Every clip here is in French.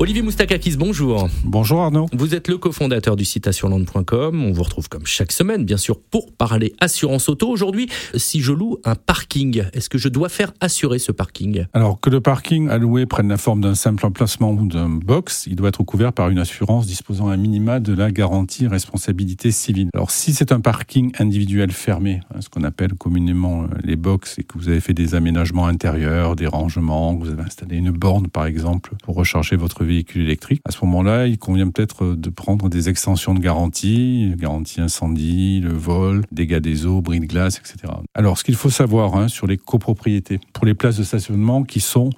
Olivier Moustakakis, bonjour. Bonjour Arnaud. Vous êtes le cofondateur du site assureland.com. On vous retrouve comme chaque semaine, bien sûr, pour parler assurance auto. Aujourd'hui, si je loue un parking, est-ce que je dois faire assurer ce parking? Alors que le parking alloué prenne la forme d'un simple emplacement ou d'un box, il doit être couvert par une assurance disposant à minima de la garantie responsabilité civile. Alors si c'est un parking individuel fermé, hein, ce qu'on appelle communément euh, les box, et que vous avez fait des aménagements intérieurs, des rangements, que vous avez installé une borne par exemple pour recharger votre véhicule électrique. À ce moment-là, il convient peut-être de prendre des extensions de garantie, garantie incendie, le vol, dégâts des eaux, bris de glace, etc. Alors, ce qu'il faut savoir hein, sur les copropriétés, pour les places de stationnement qui sont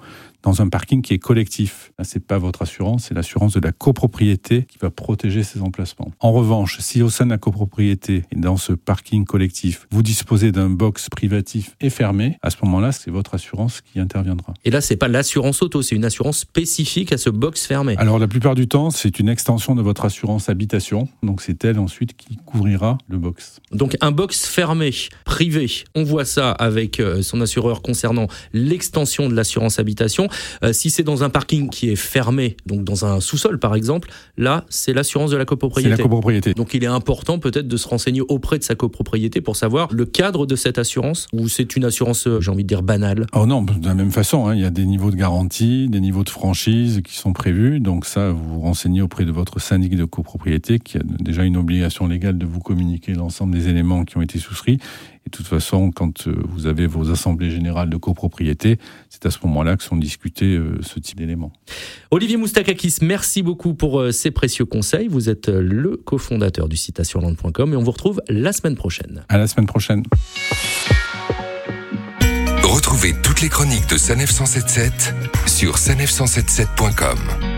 dans un parking qui est collectif. C'est pas votre assurance, c'est l'assurance de la copropriété qui va protéger ces emplacements. En revanche, si au sein de la copropriété et dans ce parking collectif, vous disposez d'un box privatif et fermé, à ce moment-là, c'est votre assurance qui interviendra. Et là, c'est pas l'assurance auto, c'est une assurance spécifique à ce box fermé. Alors, la plupart du temps, c'est une extension de votre assurance habitation. Donc, c'est elle ensuite qui couvrira le box. Donc, un box fermé, privé, on voit ça avec euh, son assureur concernant l'extension de l'assurance habitation. Euh, si c'est dans un parking qui est fermé, donc dans un sous-sol par exemple, là, c'est l'assurance de la copropriété. C'est la copropriété. Donc il est important peut-être de se renseigner auprès de sa copropriété pour savoir le cadre de cette assurance ou c'est une assurance, euh, j'ai envie de dire, banale. Oh non, de la même façon, hein, il y a des niveaux de garantie, des niveaux de franchise qui sont prévus. Donc ça, vous vous renseignez auprès de votre syndic de copropriété qui a déjà une obligation légale de vous communiquer l'ensemble des éléments qui ont été souscrits. Et de toute façon, quand euh, vous avez vos assemblées générales de copropriété, c'est à ce moment-là que sont discutés euh, ce type d'éléments. Olivier Moustakakis, merci beaucoup pour euh, ces précieux conseils. Vous êtes le cofondateur du site assureland.com et on vous retrouve la semaine prochaine. À la semaine prochaine. Retrouvez toutes les chroniques de Sanef 177 sur sanef177.com.